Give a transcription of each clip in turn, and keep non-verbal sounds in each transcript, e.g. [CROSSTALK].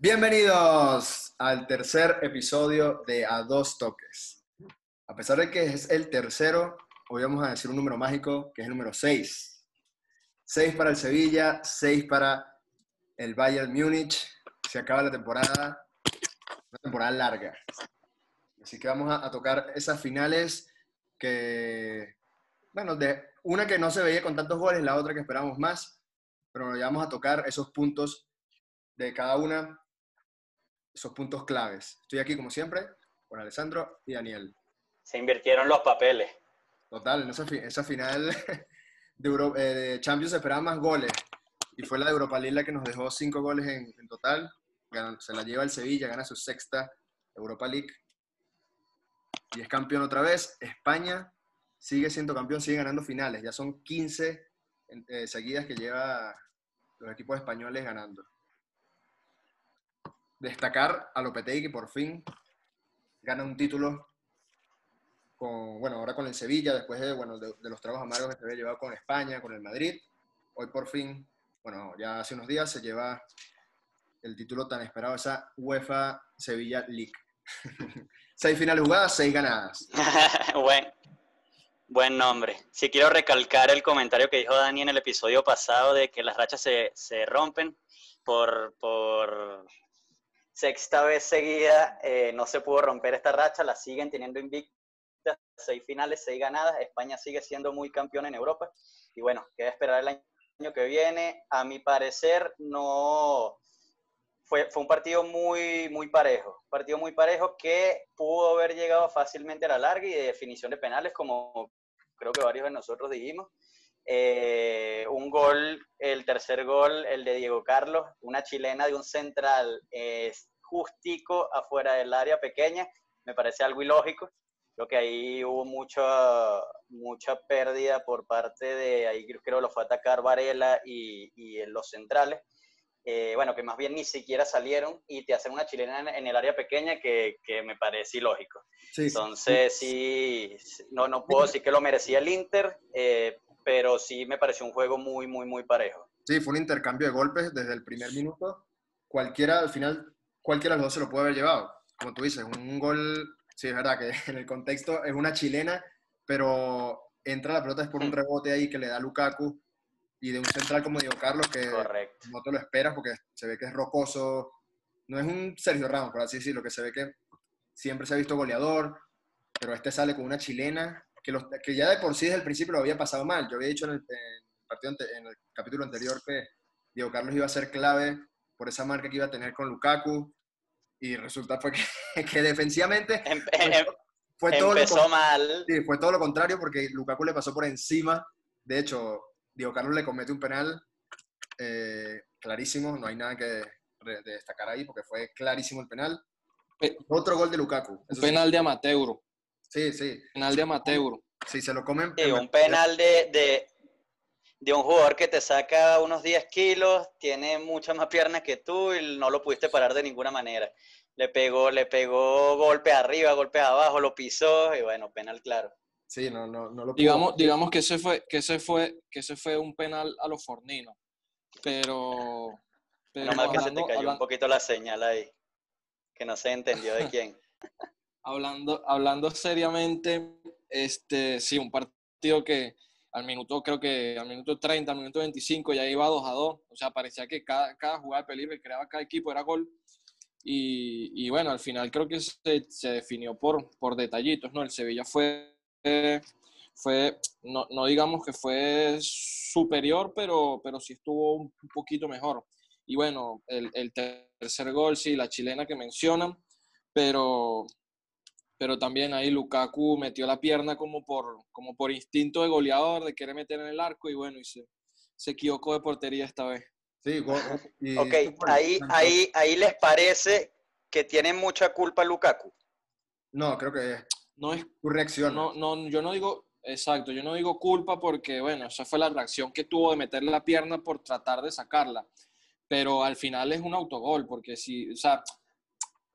Bienvenidos al tercer episodio de A Dos Toques. A pesar de que es el tercero, hoy vamos a decir un número mágico que es el número 6. 6 para el Sevilla, 6 para el Bayern Múnich. Se acaba la temporada, una temporada larga. Así que vamos a, a tocar esas finales que, bueno, de una que no se veía con tantos goles, la otra que esperamos más, pero ya vamos a tocar esos puntos de cada una esos puntos claves. Estoy aquí, como siempre, con Alessandro y Daniel. Se invirtieron los papeles. Total, en esa, esa final [LAUGHS] de, Euro, eh, de, Champions se esperaban más goles. Y fue la de Europa League la que nos dejó cinco goles en, en total. se la lleva el Sevilla, gana su sexta Europa League. Y es campeón otra vez. España sigue siendo campeón, sigue ganando finales. Ya son 15 eh, seguidas que lleva los equipos españoles ganando destacar a Lopetegui que por fin gana un título con, bueno, ahora con el Sevilla, después de, bueno, de, los trabajos amargos que se había llevado con España, con el Madrid. Hoy por fin, bueno, ya hace unos días se lleva el título tan esperado, esa UEFA Sevilla League. [LAUGHS] seis finales jugadas, seis ganadas. [LAUGHS] buen, buen nombre. Si quiero recalcar el comentario que dijo Dani en el episodio pasado de que las rachas se, se rompen por, por sexta vez seguida eh, no se pudo romper esta racha, la siguen teniendo invictas, seis finales, seis ganadas, España sigue siendo muy campeón en Europa y bueno, queda esperar el año que viene. A mi parecer no fue, fue un partido muy, muy parejo, partido muy parejo que pudo haber llegado fácilmente a la larga y de definición de penales como creo que varios de nosotros dijimos. Eh, un gol, el tercer gol, el de Diego Carlos, una chilena de un central eh, justico afuera del área pequeña, me parece algo ilógico. Creo que ahí hubo mucha, mucha pérdida por parte de, ahí creo que lo fue a atacar Varela y, y los centrales. Eh, bueno, que más bien ni siquiera salieron y te hacen una chilena en, en el área pequeña que, que me parece ilógico. Sí, Entonces, sí, no, no puedo decir que lo merecía el Inter, eh, pero sí me pareció un juego muy, muy, muy parejo. Sí, fue un intercambio de golpes desde el primer minuto. Cualquiera, al final, cualquiera de los dos se lo puede haber llevado. Como tú dices, un gol, sí, es verdad que [LAUGHS] en el contexto es una chilena, pero entra la pelota es por un rebote ahí que le da Lukaku y de un central como Diego Carlos que no te lo esperas porque se ve que es rocoso. No es un Sergio Ramos, por así decirlo, que se ve que siempre se ha visto goleador, pero este sale con una chilena que, ya de por sí desde el principio lo había pasado mal. Yo había dicho en el, partido, en el capítulo anterior que Diego Carlos iba a ser clave por esa marca que iba a tener con Lukaku y resulta fue que, [LAUGHS] que defensivamente em, em, fue, todo lo, mal. Sí, fue todo lo contrario porque Lukaku le pasó por encima. De hecho, Diego Carlos le comete un penal eh, clarísimo, no hay nada que destacar ahí porque fue clarísimo el penal. Otro gol de Lukaku. Un penal de amateur. Sí, sí. Penal de amateur. Sí, se lo comen. Sí, un penal de, de, de, un jugador que te saca unos 10 kilos, tiene muchas más piernas que tú y no lo pudiste parar de ninguna manera. Le pegó, le pegó golpes arriba, golpes abajo, lo pisó y bueno, penal claro. Sí, no, no, no lo digamos, digamos que ese fue, que ese fue, que ese fue un penal a los forninos. Pero, pero no mal que se te cayó un poquito la señal ahí, que no se entendió de quién. [LAUGHS] hablando, hablando seriamente, este, sí, un partido que al minuto, creo que al minuto 30, al minuto 25 ya iba 2 a 2. O sea, parecía que cada, cada jugada de peligro que creaba cada equipo era gol. Y, y bueno, al final creo que se, se, definió por, por detallitos, ¿no? El Sevilla fue, fue no, no, digamos que fue superior, pero, pero sí estuvo un poquito mejor. Y bueno, el, el tercer gol, sí, la chilena que mencionan, pero, pero también ahí Lukaku metió la pierna como por, como por instinto de goleador, de querer meter en el arco y bueno, y se, se equivocó de portería esta vez. Sí, y ok, ahí, ahí, ahí les parece que tiene mucha culpa Lukaku. No, creo que no es tu reacción. No, no, yo no digo, exacto, yo no digo culpa porque, bueno, esa fue la reacción que tuvo de meterle la pierna por tratar de sacarla. Pero al final es un autogol, porque si, o sea,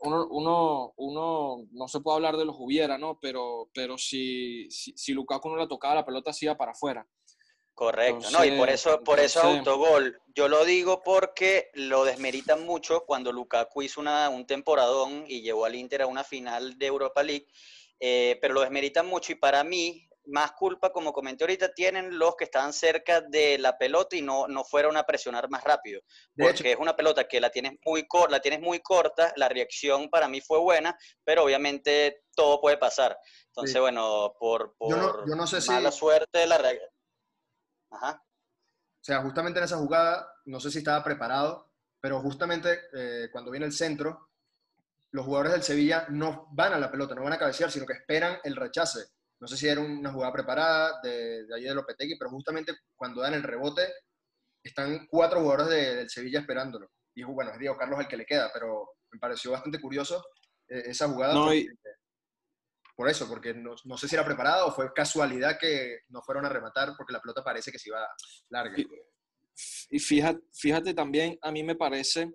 uno, uno, uno, no se puede hablar de los hubiera, ¿no? Pero, pero si, si, si Lukaku no la tocaba, la pelota se iba para afuera. Correcto, no, y por eso, por eso autogol. Yo lo digo porque lo desmeritan mucho cuando Lukaku hizo una, un temporadón y llevó al Inter a una final de Europa League, eh, pero lo desmeritan mucho y para mí más culpa, como comenté ahorita, tienen los que estaban cerca de la pelota y no, no fueron a presionar más rápido. porque es una pelota que la tienes, muy la tienes muy corta, la reacción para mí fue buena, pero obviamente todo puede pasar. Entonces, bueno, por, por yo no, sé mala suerte, la reacción Ajá. O sea, justamente en esa jugada, no sé si estaba preparado, pero justamente eh, cuando viene el centro, los jugadores del Sevilla no van a la pelota, no van a cabecear, sino que esperan el rechace. No sé si era una jugada preparada de, de allí de Lopetegui, pero justamente cuando dan el rebote, están cuatro jugadores del Sevilla esperándolo. Y bueno, es Diego Carlos el que le queda, pero me pareció bastante curioso eh, esa jugada. No, por eso, porque no, no, sé si era preparado o fue casualidad que no fueron a rematar porque la pelota parece que se iba larga. Y, fíjate, fíjate también, a mí me parece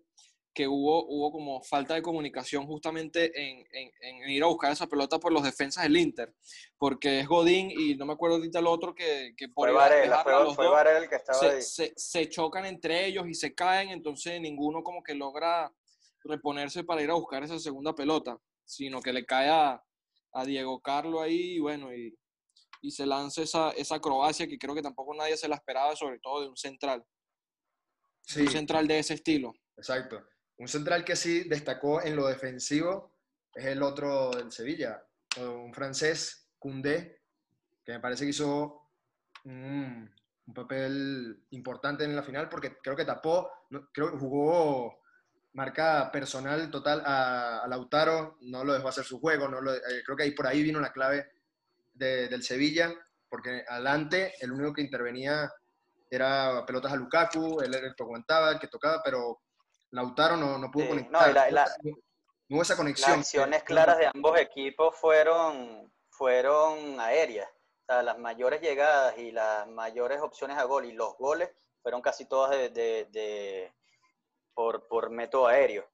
que hubo, hubo como falta de comunicación justamente en, en, ir a buscar esa pelota por los defensas del Inter, porque es Godín y no me acuerdo ahorita el otro que, que por fue Varela, fue, fue Varela el que estaba se, ahí. Se, se, chocan entre ellos y se caen, entonces ninguno como que logra reponerse para ir a buscar esa segunda pelota, sino que le cae a, a Diego Carlo ahí, y bueno, y, y se lanza esa, esa acrobacia que creo que tampoco nadie se la esperaba, sobre todo de un central. Un central de ese estilo. Exacto. Un central que sí destacó en lo defensivo es el otro del Sevilla, un francés, Koundé, que me parece que hizo un, papel importante en la final porque creo que tapó, creo que jugó marca personal total a, Lautaro, no lo dejó hacer su juego, no eh, creo que ahí por ahí vino la clave del Sevilla, porque adelante el único que intervenía era pelotas a Lukaku, él era el que aguantaba, el que tocaba, pero Lautaro no, no pudo conectar. No, no, hubo esa conexión. Las acciones claras de ambos equipos fueron, fueron aéreas. O sea, las mayores llegadas y las mayores opciones a gol y los goles fueron casi todas de por, método aéreo.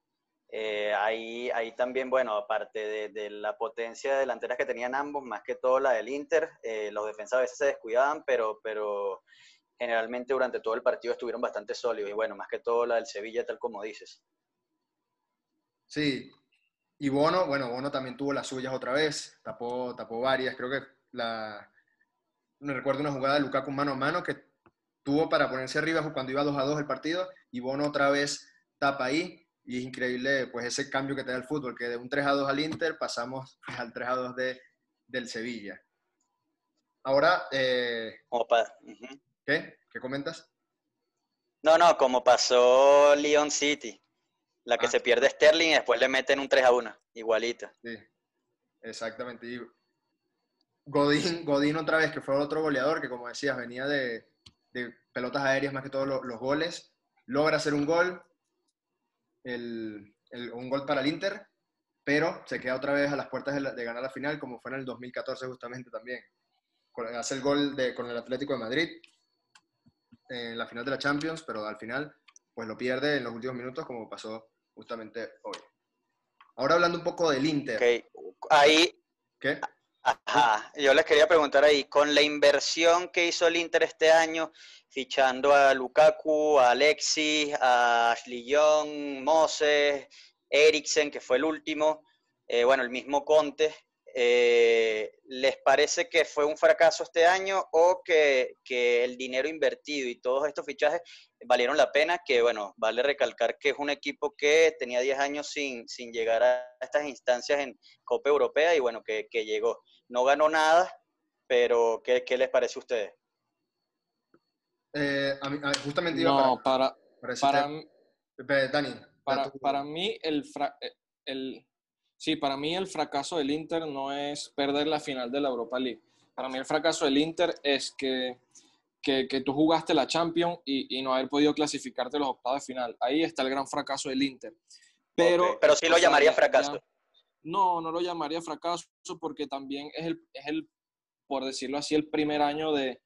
Eh, ahí, ahí también, bueno, aparte de, la potencia delantera que tenían ambos, más que todo la del Inter, eh, los defensas a veces se descuidaban, pero, pero generalmente durante todo el partido estuvieron bastante sólidos. Y bueno, más que todo la del Sevilla, tal como dices. Sí, y Bono, bueno, Bono también tuvo las suyas otra vez, tapó, tapó varias, creo que la... Me recuerdo una jugada de Lukaku mano a mano que tuvo para ponerse arriba cuando iba 2 a 2 el partido y Bono otra vez tapa ahí. Y es increíble pues ese cambio que te da el fútbol, que de un 3 a 2 al Inter pasamos [LAUGHS] al 3 a 2 de, del Sevilla. Ahora, eh, ¿qué? ¿Qué comentas? No, no, como pasó Lyon City, la que ah. se pierde Sterling y después le meten un 3 a 1, igualito. Sí, exactamente. Y Godín, Godín otra vez, que fue otro goleador que como decías, venía de, de pelotas aéreas más que todos los goles, logra hacer un gol, el, un gol para el Inter, pero se queda otra vez a las puertas de, ganar la final, como fue en el 2014 justamente también. Hace el gol de, con el Atlético de Madrid en la final de la Champions, pero al final pues lo pierde en los últimos minutos como pasó justamente hoy. Ahora hablando un poco del Inter. Ahí. ¿Qué? Ajá, yo les quería preguntar ahí, con la inversión que hizo el Inter este año, fichando a Lukaku, a Alexis, a Ashley Young, Moses, Eriksen, que fue el último, eh, bueno, el mismo Conte, eh, ¿les parece que fue un fracaso este año o que, el dinero invertido y todos estos fichajes valieron la pena? Que bueno, vale recalcar que es un equipo que tenía 10 años sin, sin llegar a estas instancias en Copa Europea y bueno, que, llegó. No ganó nada, pero ¿qué, les parece a ustedes? Eh, justamente no, para, para, Dani, para, para, mí el, el Sí, para mí el fracaso del Inter no es perder la final de la Europa League. Para mí el fracaso del Inter es que, que, tú jugaste la Champions y, y, no haber podido clasificarte los octavos de final. Ahí está el gran fracaso del Inter. Pero, pero sí lo llamaría fracaso. no, no lo llamaría fracaso porque también es el, es el, por decirlo así, el primer año de,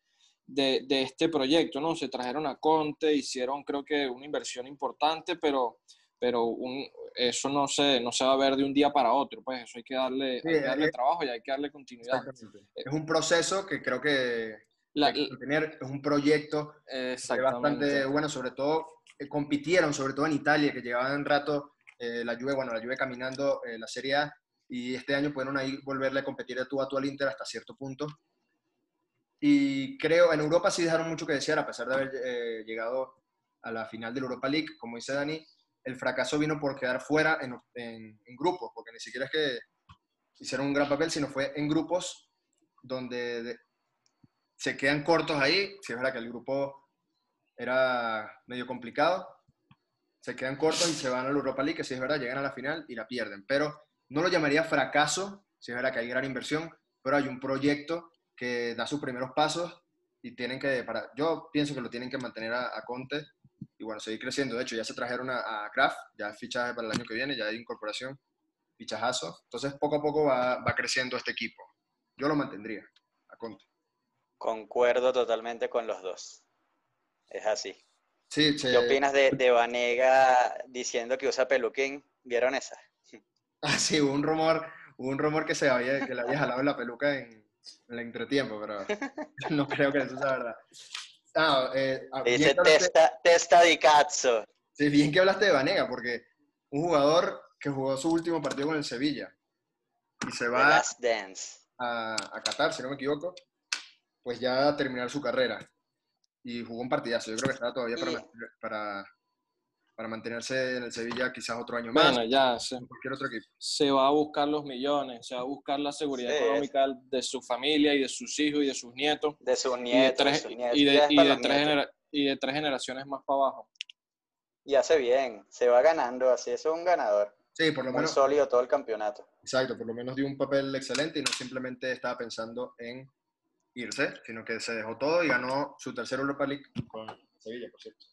de, de, este proyecto, ¿no? Se trajeron a Conte, hicieron creo que una inversión importante, pero pero un, eso no se, no se va a ver de un día para otro, pues eso hay que darle, darle trabajo y hay que darle continuidad. Es un proceso que creo que... La, tener, es un proyecto bastante bueno, sobre todo eh, compitieron, sobre todo en Italia, que llevaban un rato eh, la Juve, bueno, la Juve caminando eh, la Serie A, y este año pudieron ahí volverle a competir de tú a tú al Inter hasta cierto punto. Y creo, en Europa sí dejaron mucho que desear, a pesar de haber llegado a la final de la Europa League, como dice Dani, el fracaso vino por quedar fuera en, en, grupos, porque ni siquiera es que hicieron un gran papel, sino fue en grupos donde se quedan cortos ahí. Si es verdad que el grupo era medio complicado, se quedan cortos y se van a la Europa League, que si es verdad, llegan a la final y la pierden. Pero no lo llamaría fracaso, si es verdad que hay gran inversión, pero hay un proyecto que da sus primeros pasos y tienen que, para, yo pienso que lo tienen que mantener a, Conte y bueno, seguir creciendo. De hecho, ya se trajeron a, a Kraft, ya fichaje para el año que viene, ya hay incorporación, fichajazo. Entonces, poco a poco va, va creciendo este equipo. Yo lo mantendría a Conte. Concuerdo totalmente con los dos. Es así. Sí, ¿Qué opinas de, de Vanega diciendo que usa peluquín? ¿Vieron esa? [LAUGHS] Ah, sí, hubo un rumor, un rumor que se había, que le había jalado la peluca en, el entretiempo, pero [LAUGHS] no creo que eso sea verdad. Ah, eh, ah, Dice testa, testa di cazzo. Sí, bien que hablaste de Vanega, porque un jugador que jugó su último partido con el Sevilla y se va A, a Qatar, si no me equivoco, pues ya terminar su carrera. Y jugó un partidazo. Yo creo que está todavía para, para, mantenerse en el Sevilla quizás otro año más. Bueno, ya se, cualquier otro equipo. se va a buscar los millones, se va a buscar la seguridad económica de su familia y de sus hijos y de sus nietos. De sus nietos. Y de, y de, tres, y de tres generaciones más para abajo. Y hace bien, se va ganando, así es un ganador. Sí, por lo menos. sólido todo el campeonato. Exacto, por lo menos dio un papel excelente y no simplemente estaba pensando en irse, sino que se dejó todo y ganó su tercer Europa League con Sevilla, por cierto.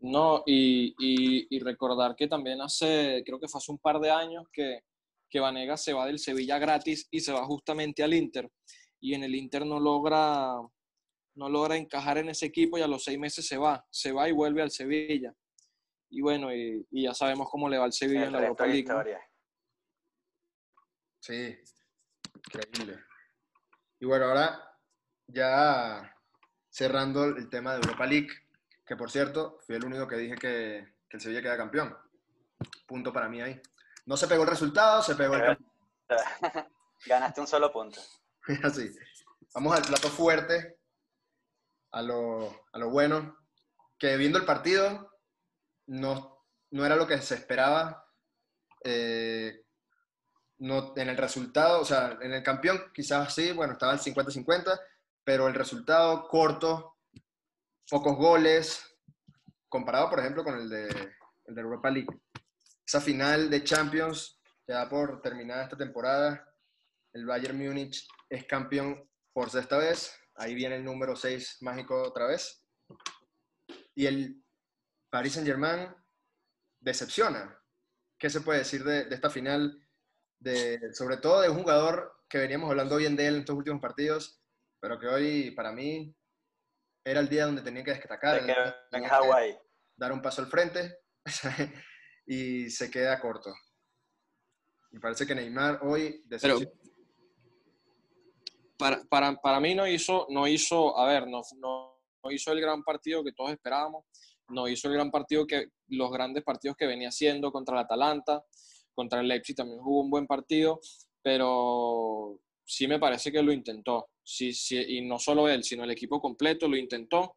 No, y, y, recordar que también hace, creo que fue hace un par de años que, que Vanega se va del Sevilla gratis y se va justamente al Inter. Y en el Inter no logra, no logra encajar en ese equipo y a los seis meses se va. Se va y vuelve al Sevilla. Y bueno, y, ya sabemos cómo le va al Sevilla en la Europa League. Sí, increíble. Y bueno, ahora ya cerrando el tema de Europa League, que por cierto, fui el único que dije que, que el Sevilla queda campeón. Punto para mí ahí. No se pegó el resultado, se pegó el [LAUGHS] Ganaste un solo punto. [LAUGHS] Así. Vamos al plato fuerte, a lo, a lo bueno, que viendo el partido no, no era lo que se esperaba. Eh, no, en el resultado, o sea, en el campeón quizás sí, bueno, estaba el 50-50, pero el resultado corto, pocos goles, comparado, por ejemplo, con el de, el de Europa League. Esa final de Champions, ya por terminada esta temporada, el Bayern Múnich es campeón por sexta vez, ahí viene el número 6 mágico otra vez, y el Paris Saint-Germain decepciona. ¿Qué se puede decir de, de esta final? sobre todo de un jugador que veníamos hablando bien de él en estos últimos partidos, pero que hoy para mí era el día donde tenía que destacar. en Hawái. Dar un paso al frente [LAUGHS] y se queda corto. Me parece que Neymar hoy... Pero, para, para, para, mí no hizo, no hizo, a ver, no, no, no hizo el gran partido que todos esperábamos, no hizo el gran partido que los grandes partidos que venía haciendo contra el Atalanta, contra el Leipzig también jugó un buen partido, pero sí me parece que lo intentó. Sí, sí, y no solo él, sino el equipo completo lo intentó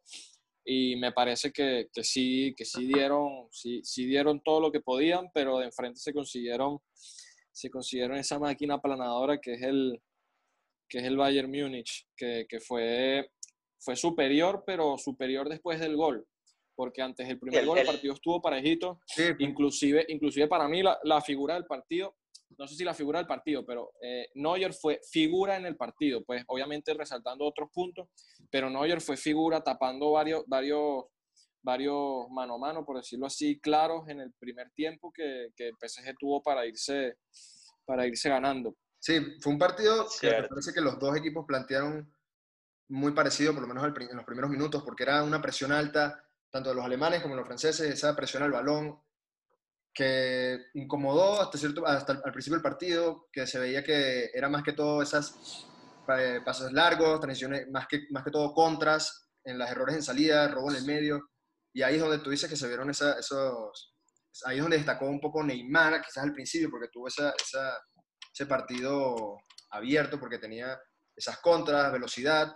y me parece que, que sí, que sí dieron, sí, sí, dieron todo lo que podían, pero de enfrente se consiguieron, se consiguieron esa máquina aplanadora que es el, que es el Bayern Múnich, que, que fue, fue superior, pero superior después del gol porque antes el primer gol el partido estuvo parejito. Inclusive, inclusive para mí la, la, figura del partido, no sé si la figura del partido, pero eh, Neuer fue figura en el partido, pues obviamente resaltando otros puntos, pero Neuer fue figura tapando varios, varios, varios mano a mano, por decirlo así, claros en el primer tiempo que, que el PSG tuvo para irse, para irse ganando. Sí, fue un partido que me parece que los dos equipos plantearon muy parecido, por lo menos en los primeros minutos, porque era una presión alta, tanto de los alemanes como de los franceses, esa presión al balón que incomodó hasta cierto hasta al principio del partido, que se veía que era más que todo esas eh, pasos largos, transiciones, más que, más que todo contras, en los errores en salida, robo en el medio. Y ahí es donde tú dices que se vieron esos... Ahí es donde destacó un poco Neymar, quizás al principio, porque tuvo esa, ese partido abierto, porque tenía esas contras, velocidad,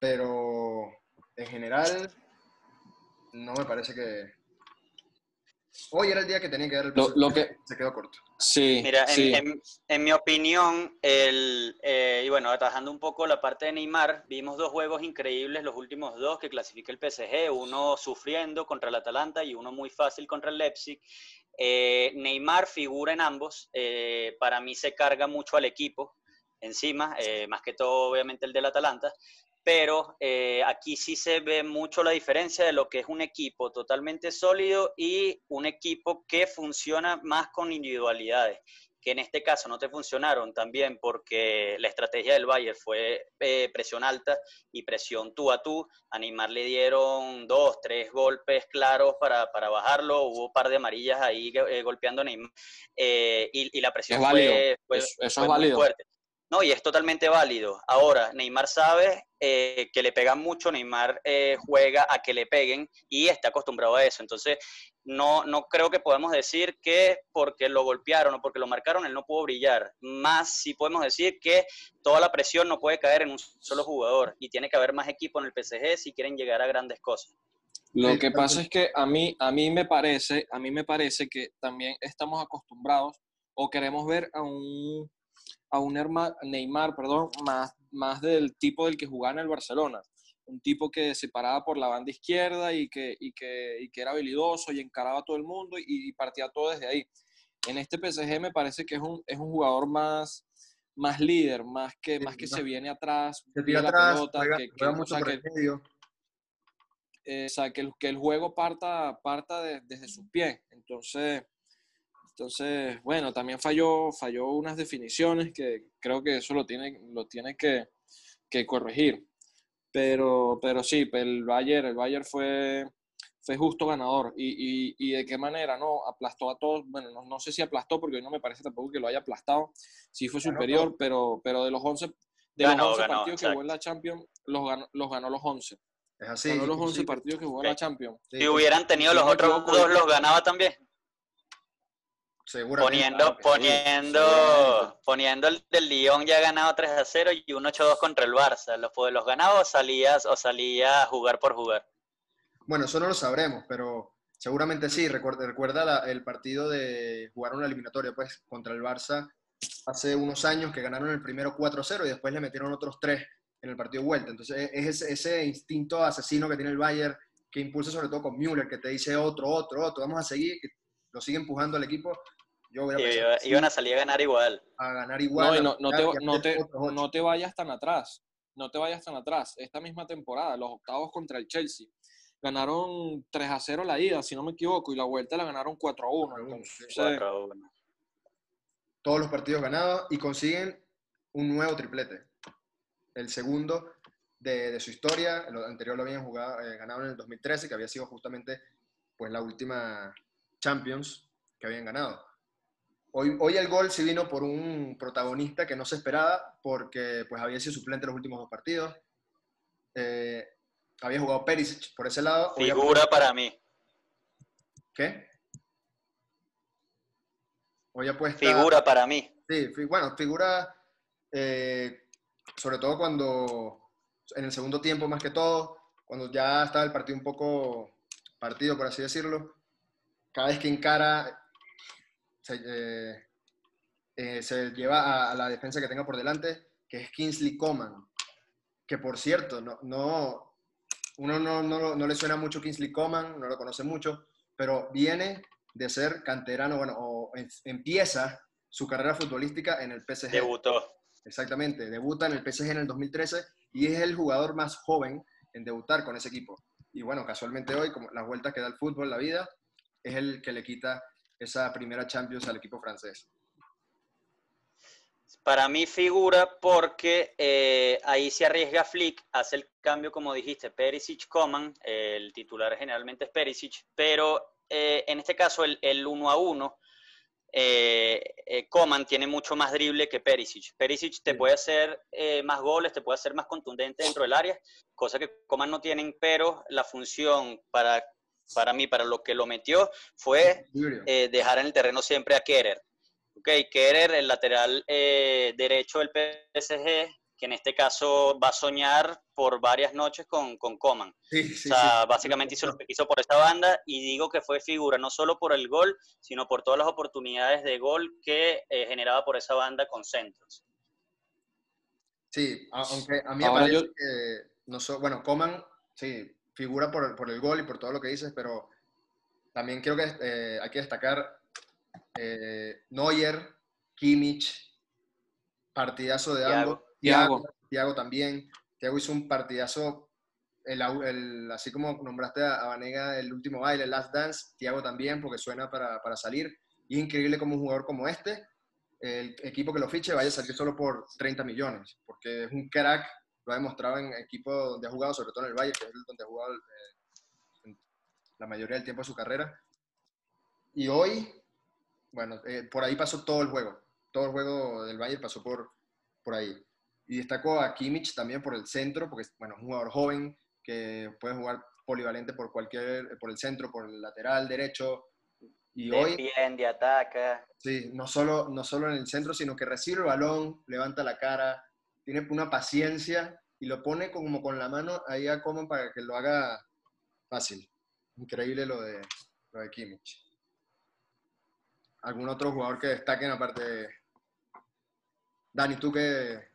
pero en general no me parece que... Hoy era el día que tenía que dar el lo que se quedó corto. Sí, Mira, sí. En, en, mi opinión, el, eh, y bueno, atajando un poco la parte de Neymar, vimos dos juegos increíbles, los últimos dos que clasifica el PSG, uno sufriendo contra el Atalanta y uno muy fácil contra el Leipzig. Eh, Neymar figura en ambos, eh, para mí se carga mucho al equipo encima, más que todo obviamente el del Atalanta, pero eh, aquí sí se ve mucho la diferencia de lo que es un equipo totalmente sólido y un equipo que funciona más con individualidades, que en este caso no te funcionaron también porque la estrategia del Bayern fue eh, presión alta y presión tú a tú. A Neymar le dieron dos, tres golpes claros para, para bajarlo, hubo un par de amarillas ahí eh, golpeando a Neymar y, la presión fue, muy fuerte. No, y es totalmente válido. Ahora, Neymar sabe eh, que le pegan mucho, Neymar eh, juega a que le peguen y está acostumbrado a eso. Entonces, no, no creo que podemos decir que porque lo golpearon o porque lo marcaron, él no pudo brillar. Más sí podemos decir que toda la presión no puede caer en un solo jugador y tiene que haber más equipo en el PSG si quieren llegar a grandes cosas. Lo que pasa es que a mí, a mí me parece, a mí me parece que también estamos acostumbrados o queremos ver a un a un Neymar, perdón, más, más del tipo del que jugaba en el Barcelona. Un tipo que se paraba por la banda izquierda y que, y que, y que era habilidoso y encaraba a todo el mundo y, partía todo desde ahí. En este PSG me parece que es un, es un jugador más, más líder, más que, más que se viene atrás, se tira atrás, pelota, que, que, mucho o sea, que, eh, o sea, que, el, que el juego parta, parta desde sus pies. Entonces, entonces, bueno, también falló, falló unas definiciones que creo que eso lo tiene, lo tiene que, que corregir. Pero, pero sí, el Bayern, el Bayern fue, fue justo ganador. Y, y, y, de qué manera, ¿no? Aplastó a todos. Bueno, no, no, sé si aplastó, porque hoy no me parece tampoco que lo haya aplastado. Sí fue superior, pero, pero de los 11, de los 11 partidos que jugó en la Champions, los ganó los, ganó los 11. Es así. Ganó los 11 partidos que jugó en la Champions. Si hubieran tenido los otros dos, los ganaba también. Poniendo, poniendo, poniendo el del Lyon ya ganado 3 a 0 y un 8-2 contra el Barça. ¿Los, los ganaba o salías o salía a jugar por jugar? Bueno, eso no lo sabremos, pero seguramente sí. Recuerda, recuerda el partido de jugar una eliminatoria pues, contra el Barça hace unos años que ganaron el primero 4-0 y después le metieron otros 3 en el partido vuelta. Entonces es ese, instinto asesino que tiene el Bayern que impulsa sobre todo con Müller, que te dice otro, otro, otro, vamos a seguir, que lo sigue empujando al equipo iban a salir a ganar igual. A ganar igual. No, no, te, no, te, no te vayas tan atrás. No te vayas tan atrás. Esta misma temporada, los octavos contra el Chelsea, ganaron 3 a 0 la ida, si no me equivoco, y la vuelta la ganaron 4 a 1. Todos los partidos ganados y consiguen un nuevo triplete. El segundo de, de su historia. El anterior lo habían jugado, eh, ganado en el 2013, que había sido justamente pues, la última Champions que habían ganado. Hoy, el gol sí vino por un protagonista que no se esperaba porque pues, había sido suplente en los últimos dos partidos. Eh, había jugado Perisic por ese lado. Figura para mí. ¿Qué? Hoy apuesta... Figura para mí. Sí, bueno, figura eh, sobre todo cuando en el segundo tiempo más que todo, cuando ya estaba el partido un poco partido, por así decirlo, cada vez que encara se, eh, eh, se lleva a, la defensa que tenga por delante, que es Kingsley Coman, que por cierto, no, no, uno no, no, no le suena mucho Kingsley Coman, no lo conoce mucho, pero viene de ser canterano, bueno, o empieza su carrera futbolística en el PSG. Debutó. Exactamente, debuta en el PSG en el 2013 y es el jugador más joven en debutar con ese equipo. Y bueno, casualmente hoy, como las vueltas que da el fútbol, la vida, es el que le quita esa primera Champions al equipo francés? Para mí figura porque eh, ahí se arriesga Flick, hace el cambio como dijiste, Perisic, Coman, el titular generalmente es Perisic, pero eh, en este caso el, el uno a uno eh, eh, Coman tiene mucho más drible que Perisic. Perisic te puede hacer eh, más goles, te puede hacer más contundente dentro del área, cosa que Coman no tienen, pero la función para, para mí, para lo que lo metió, fue dejar en el terreno siempre a Kerer. Ok, Kerer, el lateral derecho del PSG, que en este caso va a soñar por varias noches con, con Coman. o sea, básicamente hizo lo que quiso por esta banda y digo que fue figura no solo por el gol, sino por todas las oportunidades de gol que eh, generaba por esa banda con centros. Sí, aunque a mí me parece que, no bueno, Coman, sí, figura por, por, el gol y por todo lo que dices, pero también creo que eh, hay que destacar eh, Neuer, Kimmich, partidazo de ambos Tiago. también. Tiago hizo un partidazo, el, así como nombraste a Vanega el último baile, el Last Dance, Tiago también, porque suena para, para salir. Y increíble como un jugador como este, el equipo que lo fiche vaya a salir solo por 30 millones, porque es un crack, lo ha demostrado en equipos donde ha jugado, sobre todo en el Bayern, que es donde ha jugado eh, la mayoría del tiempo de su carrera. Y hoy, bueno, eh, por ahí pasó todo el juego, todo el juego del Bayern pasó por, por ahí. Y destaco a Kimmich también por el centro, porque bueno, es un jugador joven que puede jugar polivalente por cualquier, por el centro, por el lateral derecho. Y hoy, bien, de ataca. Sí, no solo, no solo en el centro, sino que recibe el balón, levanta la cara, tiene una paciencia y lo pone como con la mano ahí a Coman para que lo haga fácil. Increíble lo de, lo de Kimmich. ¿Algún otro jugador que destaquen aparte de... Dani, tú que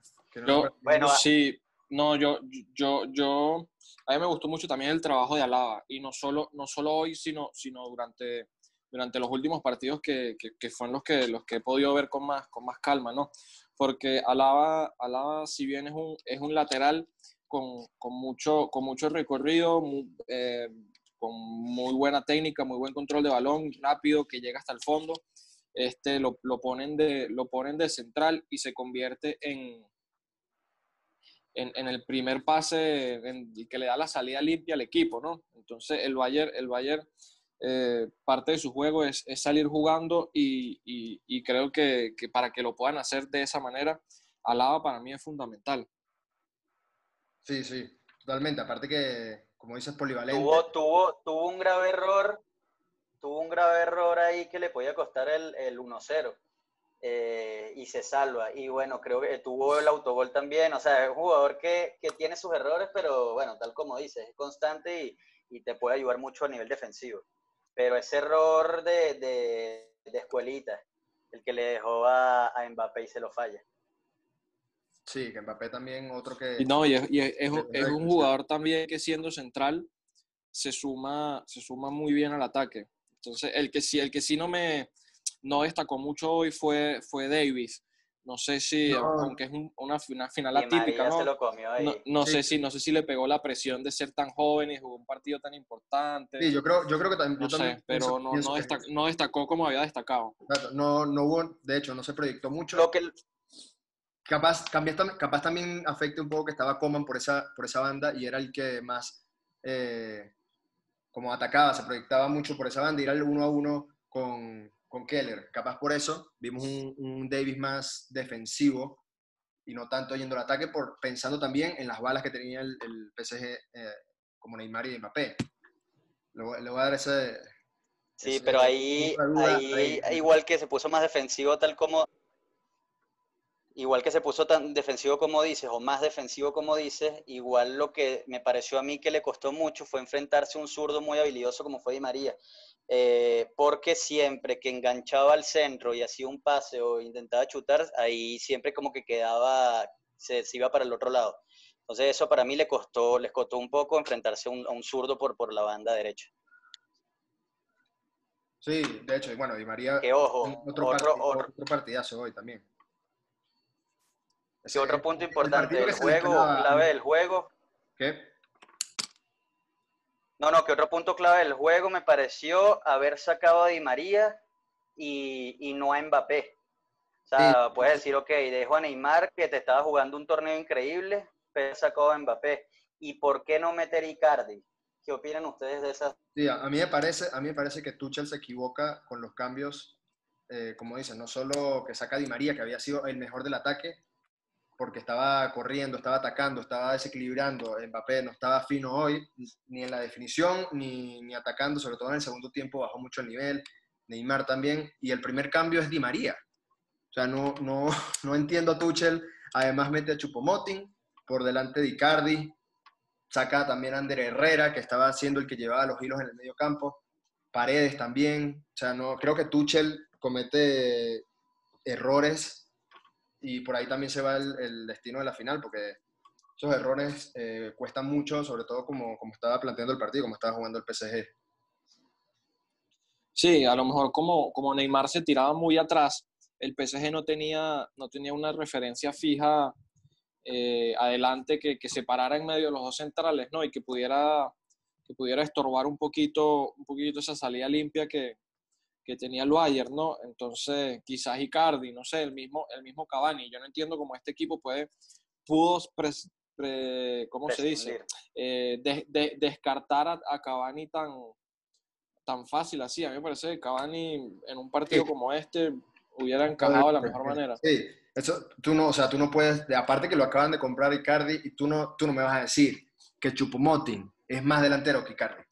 yo, bueno, sí, no, yo, yo, yo, a mí me gustó mucho también el trabajo de Alaba, y no solo, no solo hoy, sino, sino durante, durante los últimos partidos que, que, fueron los que, los que he podido ver con más, con más calma, ¿no? Porque Alaba, Alaba si bien es un, es un lateral con, con mucho, con mucho recorrido, eh, con muy buena técnica, muy buen control de balón, rápido, que llega hasta el fondo, este, lo, lo, ponen de, lo ponen de central y se convierte en, en, el primer pase que le da la salida limpia al equipo, ¿no? Entonces el Bayern, el Bayern eh, parte de su juego es, salir jugando y, creo que, para que lo puedan hacer de esa manera, Alaba para mí es fundamental. Sí, sí, totalmente. Aparte que, como dices, polivalente. Tuvo, tuvo, tuvo un grave error, tuvo un grave error ahí que le podía costar el, el 1-0. Eh, y se salva. Y bueno, creo que tuvo el autogol también. O sea, es un jugador que, que tiene sus errores, pero bueno, tal como dices, es constante y, y, te puede ayudar mucho a nivel defensivo. Pero ese error de, de, de escuelita, el que le dejó a, a, Mbappé y se lo falla. Sí, que Mbappé también otro que... no, y es, y es, es, un jugador también que siendo central se suma, se suma muy bien al ataque. Entonces, el que sí, el que sí no me, no destacó mucho hoy fue, fue Davis. No sé si, aunque es una, final atípica, ¿no? no, sé si, no sé si le pegó la presión de ser tan joven y jugó un partido tan importante. Sí, yo creo, yo creo que también. No sé, pero no, no, destacó, como había destacado. No, no hubo, de hecho, no se proyectó mucho. Lo que... Capaz, capaz también afecte un poco que estaba Coman por esa, por esa banda y era el que más eh, como atacaba, se proyectaba mucho por esa banda y era el uno a uno con, con Keller. Capaz por eso vimos un, Davis más defensivo y no tanto yendo al ataque, por, pensando también en las balas que tenía el, PSG eh, como Neymar y Mbappé. Le, voy a dar ese... Sí, pero ahí, ahí, igual que se puso más defensivo tal como... Igual que se puso tan defensivo como dices, o más defensivo como dices, igual lo que me pareció a mí que le costó mucho fue enfrentarse a un zurdo muy habilidoso como fue Di María. Eh, porque siempre que enganchaba al centro y hacía un pase o intentaba chutar, ahí siempre como que quedaba, se, iba para el otro lado. Entonces eso para mí le costó, les costó un poco enfrentarse a un, zurdo por, por la banda derecha. Sí, de hecho, bueno, Di María. Que ojo, otro, otro, partidazo hoy también. Sí, otro punto importante del juego, clave del juego. ¿Qué? No, no, que otro punto clave del juego me pareció haber sacado a Di María y, no a Mbappé. O sea, puedes decir, ok, dejo a Neymar que te estaba jugando un torneo increíble, pero sacó a Mbappé. ¿Y por qué no meter Icardi? ¿Qué opinan ustedes de esas? Sí, a mí me parece, a mí me parece que Tuchel se equivoca con los cambios eh, como dicen, no solo que saca Di María, que había sido el mejor del ataque, porque estaba corriendo, estaba atacando, estaba desequilibrando. Mbappé no estaba fino hoy, ni en la definición, ni, ni atacando, sobre todo en el segundo tiempo bajó mucho el nivel. Neymar también. Y el primer cambio es Di María. O sea, no, no, [LAUGHS] no entiendo a Tuchel. Además mete a Chupomoting por delante de Icardi. Saca también a Ander Herrera, que estaba siendo el que llevaba los hilos en el medio campo. Paredes también. O sea, no, creo que Tuchel comete errores y por ahí también se va el, destino de la final, porque esos errores eh, cuestan mucho, sobre todo como, como estaba planteando el partido, como estaba jugando el PSG. Sí, a lo mejor como, como Neymar se tiraba muy atrás, el PSG no tenía, no tenía una referencia fija eh, adelante que, que separara en medio de los dos centrales, ¿no? Y que pudiera, que pudiera estorbar un poquito, un poquito esa salida limpia que, que tenía el Bayern, ¿no? Entonces, quizás Icardi, no sé, el mismo, el mismo Cavani. Yo no entiendo cómo este equipo puede, pudo, ¿cómo se dice? Eh, descartar a, Cavani tan, tan fácil así. A mí me parece que Cavani en un partido como este hubiera encajado de la mejor manera. Sí, eso, tú no, o sea, tú no puedes, aparte que lo acaban de comprar Icardi, y tú no, tú no me vas a decir que Chupomotin es más delantero que Icardi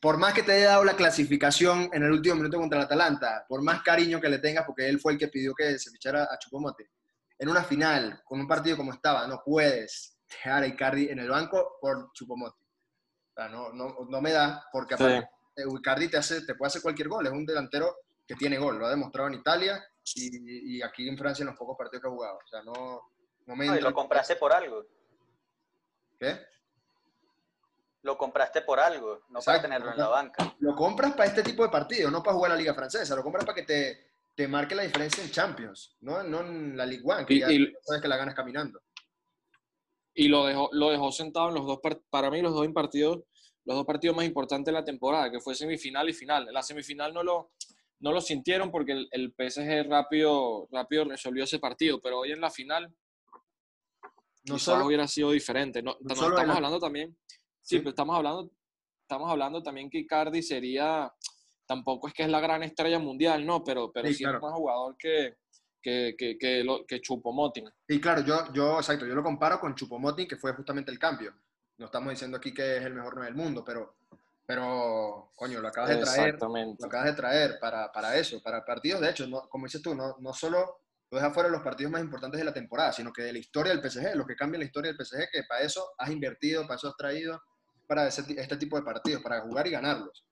por más que te haya dado la clasificación en el último minuto contra el Atalanta, por más cariño que le tengas, porque él fue el que pidió que se fichara a Chupomote, en una final, con un partido como estaba, no puedes dejar a Icardi en el banco por Chupomote. O sea, no, no, no me da, porque aparte, eh, Icardi te, hace, te puede hacer cualquier gol, es un delantero que tiene gol, lo ha demostrado en Italia y, aquí en Francia en los pocos partidos que ha jugado. O sea, no, no me... No, y lo compraste por algo. ¿Qué? Lo compraste por algo, no para tenerlo en la banca. Lo compras para este tipo de partidos, no para jugar la Liga Francesa, lo compras para que te, te marque la diferencia en Champions, no, no en la Ligue 1, que ya sabes que la ganas caminando. Y lo dejó, lo dejó sentado en los dos, para mí los dos partidos, los dos partidos más importantes de la temporada, que fue semifinal y final. En la semifinal no lo, no lo sintieron porque el, el PSG rápido, rápido resolvió ese partido, pero hoy en la final no solo hubiera sido diferente. No, estamos hablando también Sí, pero estamos hablando, estamos hablando también que Icardi sería, tampoco es que es la gran estrella mundial, no, pero, pero sí, es más jugador que, que, que, que, lo, que Chupomotin. Sí, claro, yo, yo, exacto, yo lo comparo con Chupomotin, que fue justamente el cambio. No estamos diciendo aquí que es el mejor no del mundo, pero, pero coño, lo acabas de traer. Lo acabas de traer para, para eso, para partidos. De hecho, no, como dices tú, no, no solo lo deja fuera de los partidos más importantes de la temporada, sino que de la historia del PSG, lo que cambia la historia del PSG, que para eso has invertido, para eso has traído, para este tipo de partidos, para jugar y ganarlos.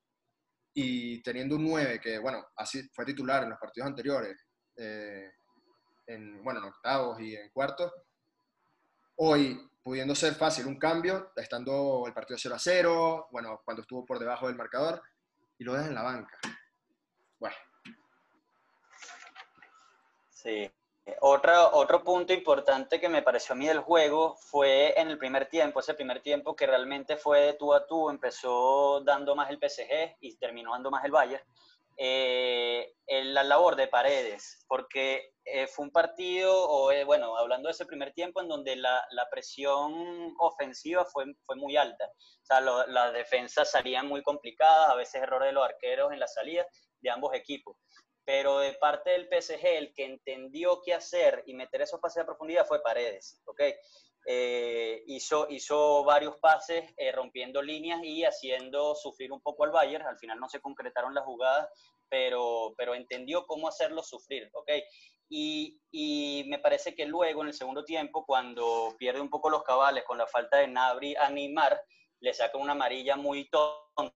Y teniendo un 9 que, bueno, así fue titular en los partidos anteriores, eh, en, bueno, en octavos y en cuartos, hoy pudiendo ser fácil un cambio, estando el partido 0 a 0, bueno, cuando estuvo por debajo del marcador, y lo deja en la banca. Bueno. Sí. Otro, otro punto importante que me pareció a mí del juego fue en el primer tiempo, ese primer tiempo que realmente fue de tú a tú, empezó dando más el PSG y terminó dando más el Bayern. Eh, la labor de Paredes, porque eh, fue un partido, o eh, bueno, hablando de ese primer tiempo, en donde la, la presión ofensiva fue, fue muy alta. O sea, las defensas salían muy complicadas, a veces errores de los arqueros en la salida de ambos equipos pero de parte del PSG, el que entendió qué hacer y meter esos pases a profundidad fue Paredes, ¿ok? Eh, hizo, hizo varios pases eh, rompiendo líneas y haciendo sufrir un poco al Bayern. Al final no se concretaron las jugadas, pero, entendió cómo hacerlo sufrir, ¿ok? Y, y, me parece que luego, en el segundo tiempo, cuando pierde un poco los cabales con la falta de Nabri a Neymar, le saca una amarilla muy tonta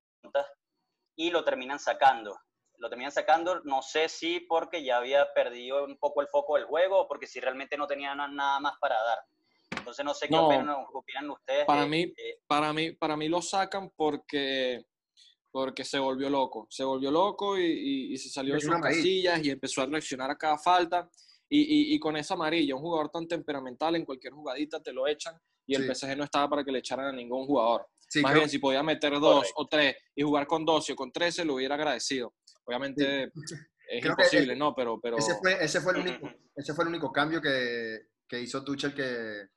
y lo terminan sacando lo terminan sacando, no sé si porque ya había perdido un poco el foco del juego o porque si realmente no tenían nada más para dar. Entonces no sé qué opinan, ustedes. Para, mí, para, mí, para mí lo sacan porque, porque se volvió loco. Se volvió loco y, se salió de sus casillas y empezó a reaccionar a cada falta. Y, y, con esa amarilla, un jugador tan temperamental, en cualquier jugadita te lo echan y el PSG no estaba para que le echaran a ningún jugador. Más bien, si podía meter dos o tres y jugar con 12 o con 13, lo hubiera agradecido. Obviamente es imposible, ¿no? Pero, pero... Ese, fue, ese, fue el único, ese fue el único cambio que, que hizo Tuchel que,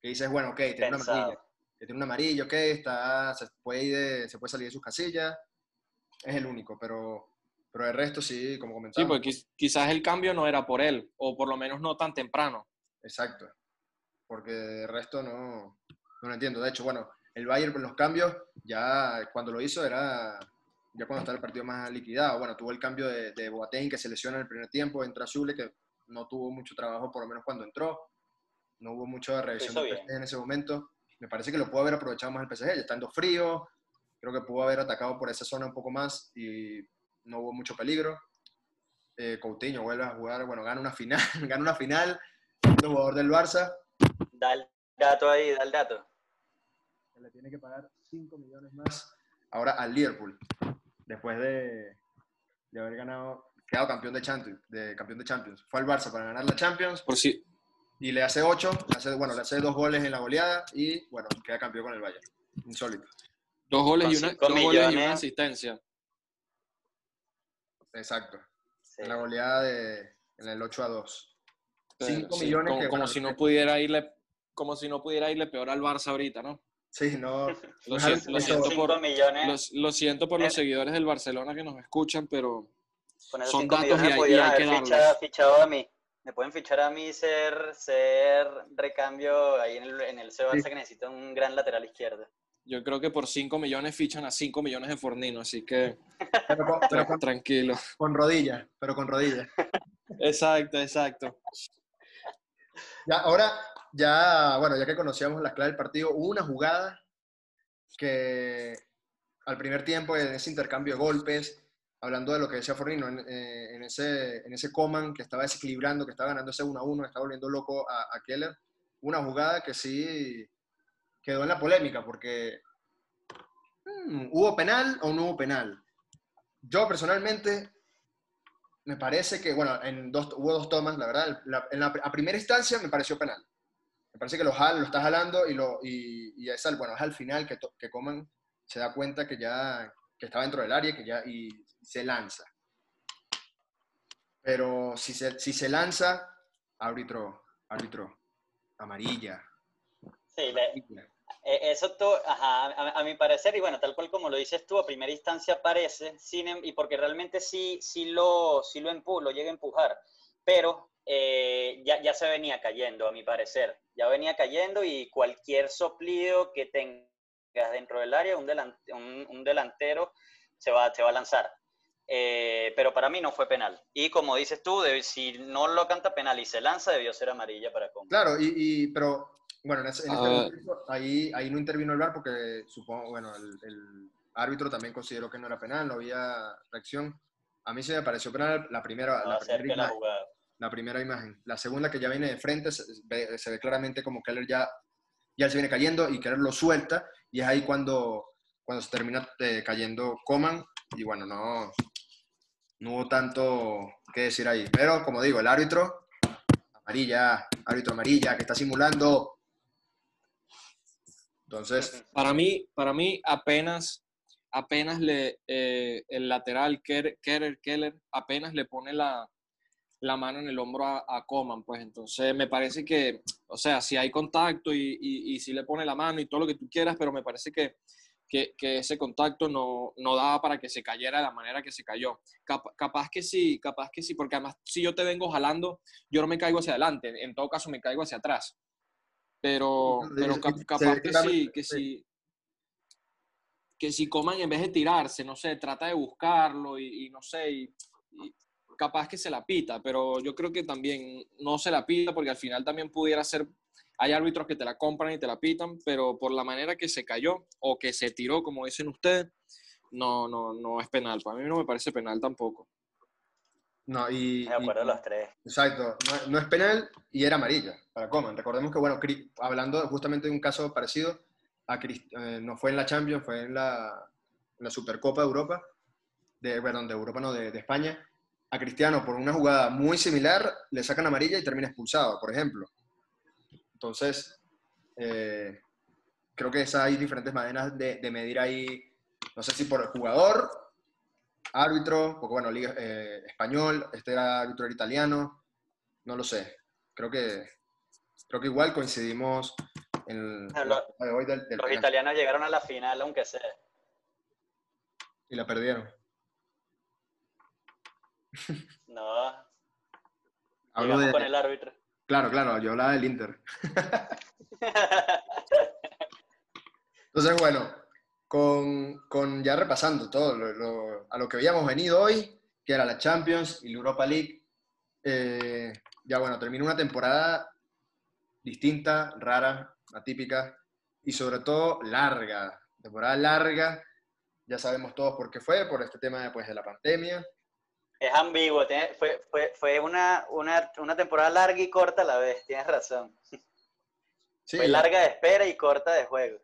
que dices, bueno, ok, tiene una amarilla. tiene una amarilla, ok, está, se, puede se puede salir de sus casillas. Es el único, pero, Pero el resto sí, como Sí, comentaba. porque quiz- quizás el cambio no era por él, o por lo menos no tan temprano. Exacto. Porque el resto no, no lo entiendo. De hecho, bueno, el Bayern con los cambios, ya cuando lo hizo era ya cuando estaba el partido más liquidado. Bueno, tuvo el cambio de, de Boateng que se lesiona en el primer tiempo, entra Zule que no tuvo mucho trabajo, por lo menos cuando entró. No hubo mucha revisión. PSG en ese momento. Me parece que lo pudo haber aprovechado más el PSG, ya estando frío. Creo que pudo haber atacado por esa zona un poco más y no hubo mucho peligro. Eh, Coutinho vuelve a jugar, bueno, gana una final, [LAUGHS] gana una final, siendo jugador del Barça, Da el dato ahí, da el dato. se le tiene que pagar 5 millones más ahora al Liverpool, después de, de haber ganado, quedado campeón de Champions, de campeón de Champions. Fue al Barça para ganar la Champions Por si, y le hace 8, le hace, bueno, le hace dos goles en la goleada y bueno, queda campeón con el Bayern. Insólito. dos goles, y una, dos goles y una asistencia. Exacto. Sí. En la goleada de, en el 8 a 2. Pero 5 sí, millones como, que, como bueno, si no pudiera irle como si no pudiera irle peor al Barça ahorita, ¿no? Sí, no. [LAUGHS] Lo siento, lo por, millones. lo, lo siento por los Eh. seguidores del Barcelona que nos escuchan, pero Son datos y hay- y hay que darlos. fichado, fichado a mí. Me pueden fichar a mí ser, ser recambio ahí en el, en el Barça Sí. que necesita un gran lateral izquierdo. yo creo que por 5 millones fichan a 5 millones de Fornino, así que Pero con, pero tra- con- tranquilo. con rodillas, pero con rodillas. Exacto, exacto. Ya, ahora, ya, bueno, ya que conocíamos la clave del partido, hubo una jugada que al primer tiempo, en ese intercambio de golpes, hablando de lo que decía Fornino, en, eh, en ese, en ese Coman que estaba desequilibrando, que estaba ganando ese 1 a 1, estaba volviendo loco a, a Keller, una jugada que sí quedó en la polémica, porque mm, ¿hubo penal o no hubo penal? Yo personalmente me parece que, bueno, en dos, hubo dos tomas, la verdad. La- en la, a primera instancia me pareció penal. Me parece que lo, jala, lo está jalando y, lo, y, y es, al, bueno, es al final que, to- que Coman se da cuenta que ya que está dentro del área que ya, y se lanza. Pero si se, si se lanza, árbitro, árbitro, amarilla. Sí, le- eh, eso todo, ajá, a, a mi parecer, y bueno, tal cual como lo dices tú, a primera instancia parece, sin, em- y porque realmente sí, sí lo, sí lo empujo, lo llega a empujar, pero eh, ya, ya se venía cayendo, a mi parecer, ya venía cayendo y cualquier soplido que tengas dentro del área, un, delan- un, un delantero se va, se va a lanzar. Eh, pero para mí no fue penal. Y como dices tú, debe- si no lo canta penal y se lanza, debió ser amarilla para Coman. Claro, y, y- pero bueno, en, ese- en este momento, ahí, ahí no intervino el VAR porque supongo, bueno, el, el árbitro también consideró que no era penal, no había reacción. A mí sí me pareció penal la primera, No la, primera la imagen, jugada. La primera imagen. La segunda que ya viene de frente se ve, claramente como Keller ya, ya se viene cayendo y Keller lo suelta y es ahí cuando, cuando se termina eh, cayendo Coman y bueno, no, no hubo tanto que decir ahí. Pero como digo, el árbitro, amarilla, árbitro amarilla, que está simulando. Entonces, Para mí, para mí apenas, apenas le, eh, el lateral Keller, Keller, Keller, apenas le pone la, la mano en el hombro a, a Coman, pues entonces me parece que, o sea, si hay contacto y, y, y si le pone la mano y todo lo que tú quieras, pero me parece que, que, que ese contacto no, no daba para que se cayera de la manera que se cayó. Cap- capaz que sí, capaz que sí, porque además si yo te vengo jalando, yo no me caigo hacia adelante, en todo caso me caigo hacia atrás. Pero, pero cap- capaz que sí, que sí. que si Coman en vez de tirarse, no sé, trata de buscarlo y, y no sé, y capaz que se la pita, pero yo creo que también no se la pita porque al final también pudiera ser, hay árbitros que te la compran y te la pitan, pero por la manera que se cayó o que se tiró, como dicen ustedes, no, no, no es penal. Para mí no me parece penal tampoco. no, y, De acuerdo y- los tres. Exacto, no, no es penal y era amarilla para Coman. Recordemos que, bueno, hablando justamente de un caso parecido, a Cris- eh, no fue en la Champions, fue en la, en la Supercopa de Europa, de, perdón, de Europa, no, de, de España. A Cristiano, por una jugada muy similar, le sacan amarilla y termina expulsado, por ejemplo. Entonces, eh, creo que esas hay diferentes maneras de, de medir ahí, no sé si por el jugador, árbitro, porque bueno, Liga eh, Español, este era árbitro era italiano, no lo sé. Creo que, creo que igual coincidimos en Ah, la lo- Copa de hoy del, del Los italianos llegaron a la final, aunque sea. y la perdieron. No. Hablo de- con el árbitro. Claro, claro, yo hablaba del Inter. [LAUGHS] Entonces, bueno, con, con ya repasando todo lo, lo- a lo que habíamos venido hoy, que era la Champions y la Europa League, eh, ya bueno, terminó una temporada distinta, rara, atípica y sobre todo larga. Temporada larga, ya sabemos todos por qué fue, por este tema pues, de la pandemia. Es ambiguo, tiene- fue, fue, fue una, una, una temporada larga y corta a la vez, tienes razón. Sí, Fue larga de espera y corta de juego.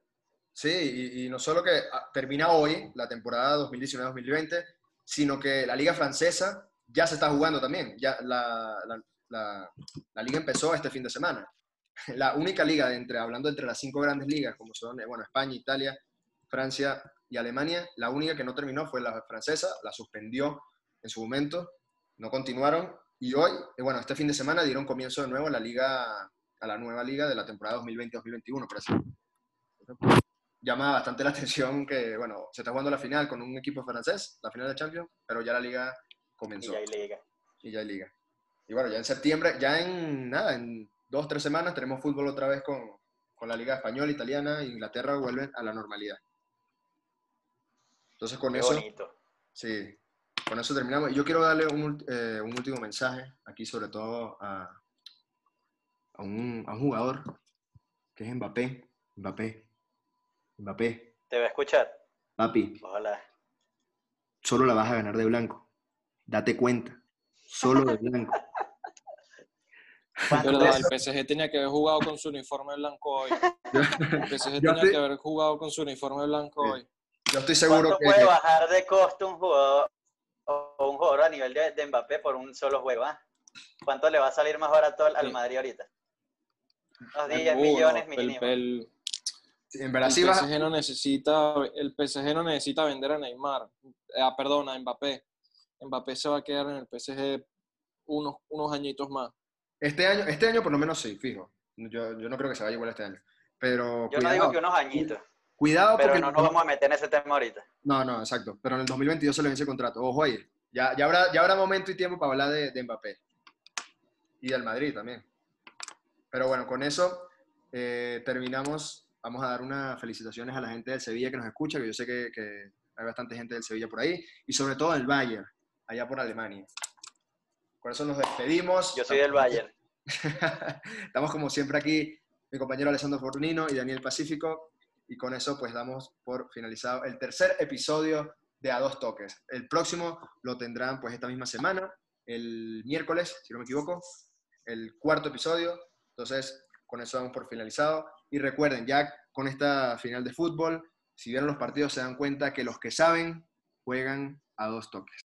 Sí, y, y no solo que ah, termina hoy la temporada 2019-2020, sino que la liga francesa ya se está jugando también. Ya la, la- la- la liga empezó este fin de semana. [LAUGHS] La única liga, de entre, hablando entre las cinco grandes ligas, como son eh, bueno, España, Italia, Francia y Alemania, la única que no terminó fue la francesa, la suspendió en su momento, no continuaron, y hoy, eh, bueno, este fin de semana dieron comienzo de nuevo a la liga, a la nueva liga de la temporada 2020-2021, por así llama bastante la atención que, bueno, se está jugando la final con un equipo francés, la final de Champions, pero ya la liga Y comenzó ya hay liga. y ya hay liga. Y bueno, ya en septiembre, ya en nada, en dos, tres semanas tenemos fútbol otra vez con, con la liga española, italiana, e Inglaterra vuelven a la normalidad. Entonces con Qué eso, bonito. sí, con eso terminamos. Yo quiero darle un, eh, un último mensaje aquí, sobre todo a, a, un, a un jugador que es Mbappé, Mbappé, Mbappé, ¿Te va a escuchar? papi. Ojalá. solo la vas a ganar de blanco. Date cuenta. Solo de blanco. ¿Cuánto Verdad, el PSG tenía que haber jugado con su uniforme blanco hoy. El PSG [LAUGHS] tenía estoy- que haber jugado con su uniforme blanco hoy. Yo estoy seguro ¿Cuánto que, puede bajar de costo un jugador o un jugador a nivel de, de Mbappé por un solo juego? ah? ¿Cuánto le va a salir más barato al, al. Madrid ahorita? Unos Uh, 10 no, millones el- mínimo. el- en El PSG no necesita, el PSG no necesita vender a Neymar, eh, ah, perdón, a Mbappé. Mbappé se va a quedar en el PSG unos, unos añitos más. este año, este año por lo menos sí, fijo. Yo, yo no creo que se vaya igual este año. Pero Yo no digo que unos añitos, cuidado pero porque no nos vamos a meter en ese tema ahorita. no, no, exacto. Pero en el 2022 se le vence contrato. Ojo ahí. Ya, ya, habrá, ya habrá momento y tiempo para hablar de, de Mbappé. Y del Madrid también. Pero bueno, con eso eh, terminamos. Vamos a dar unas felicitaciones a la gente del Sevilla que nos escucha, que yo sé que, que hay bastante gente del Sevilla por ahí. Y sobre todo del Bayern, allá por Alemania. Con eso nos despedimos. Yo soy del Bayern. [LAUGHS] Estamos como siempre aquí, mi compañero Alessandro Fornino y Daniel Pacífico, y con eso pues damos por finalizado el tercer episodio de A Dos Toques. El próximo lo tendrán pues esta misma semana, el miércoles, si no me equivoco, el cuarto episodio. Entonces, con eso damos por finalizado. Y recuerden, ya con esta final de fútbol, si vieron los partidos se dan cuenta que los que saben juegan a dos toques.